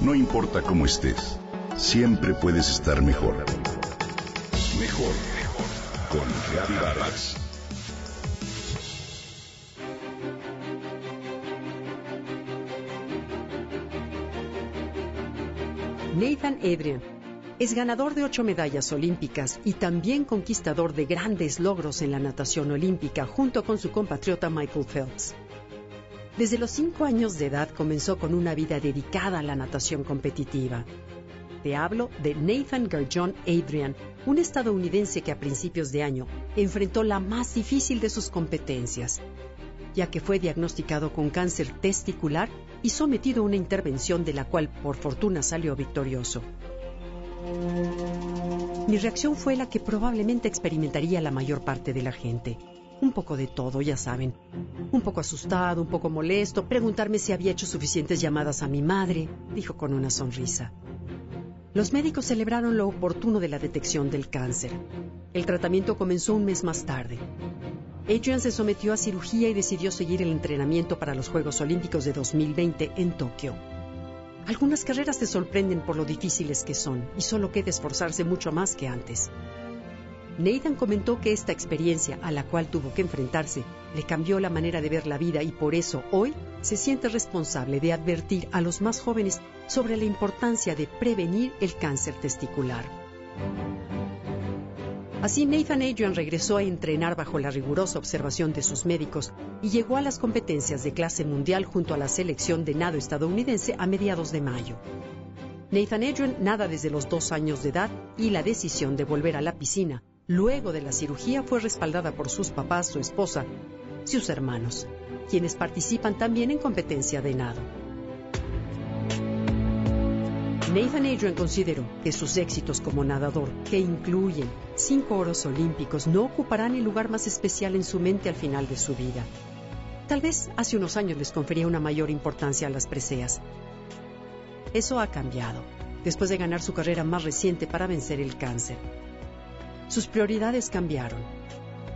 No importa cómo estés, siempre puedes estar mejor. Mejor, mejor. Con Reavivadas. Nathan Adrian es ganador de ocho medallas olímpicas y también conquistador de grandes logros en la natación olímpica junto con su compatriota Michael Phelps. Desde los cinco años de edad comenzó con una vida dedicada a la natación competitiva. Te hablo de Nathan Garjon Adrian, un estadounidense que a principios de año enfrentó la más difícil de sus competencias, ya que fue diagnosticado con cáncer testicular y sometido a una intervención de la cual por fortuna salió victorioso. Mi reacción fue la que probablemente experimentaría la mayor parte de la gente. Un poco de todo, ya saben. Un poco asustado, un poco molesto, preguntarme si había hecho suficientes llamadas a mi madre, dijo con una sonrisa. Los médicos celebraron lo oportuno de la detección del cáncer. El tratamiento comenzó un mes más tarde. Adrian se sometió a cirugía y decidió seguir el entrenamiento para los Juegos Olímpicos de 2020 en Tokio. Algunas carreras te sorprenden por lo difíciles que son y solo queda esforzarse mucho más que antes. Nathan comentó que esta experiencia a la cual tuvo que enfrentarse le cambió la manera de ver la vida y por eso hoy se siente responsable de advertir a los más jóvenes sobre la importancia de prevenir el cáncer testicular. Así Nathan Adrian regresó a entrenar bajo la rigurosa observación de sus médicos y llegó a las competencias de clase mundial junto a la selección de nado estadounidense a mediados de mayo. Nathan Adrian nada desde los dos años de edad y la decisión de volver a la piscina luego de la cirugía fue respaldada por sus papás, su esposa sus hermanos, quienes participan también en competencia de nado. Nathan Adrian consideró que sus éxitos como nadador, que incluyen cinco oros olímpicos, no ocuparán el lugar más especial en su mente al final de su vida. Tal vez hace unos años les confería una mayor importancia a las preseas. Eso ha cambiado, después de ganar su carrera más reciente para vencer el cáncer. Sus prioridades cambiaron.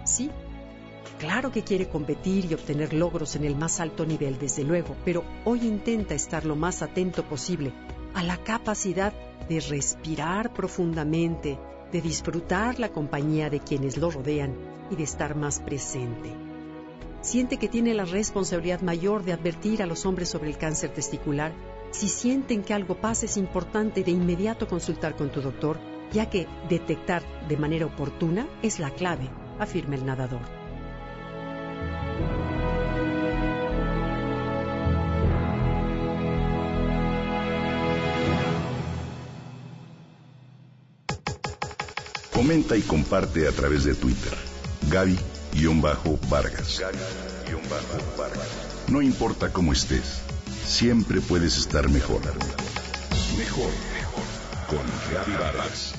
Sí, claro que quiere competir y obtener logros en el más alto nivel, desde luego, pero hoy intenta estar lo más atento posible a la capacidad de respirar profundamente, de disfrutar la compañía de quienes lo rodean y de estar más presente. Siente que tiene la responsabilidad mayor de advertir a los hombres sobre el cáncer testicular. Si sienten que algo pasa es importante de inmediato consultar con tu doctor, ya que detectar de manera oportuna es la clave, afirma el nadador. Comenta y comparte a través de Twitter. Gaby-Vargas. No importa cómo estés, siempre puedes estar mejor. Mejor, mejor. Con Gaby Vargas.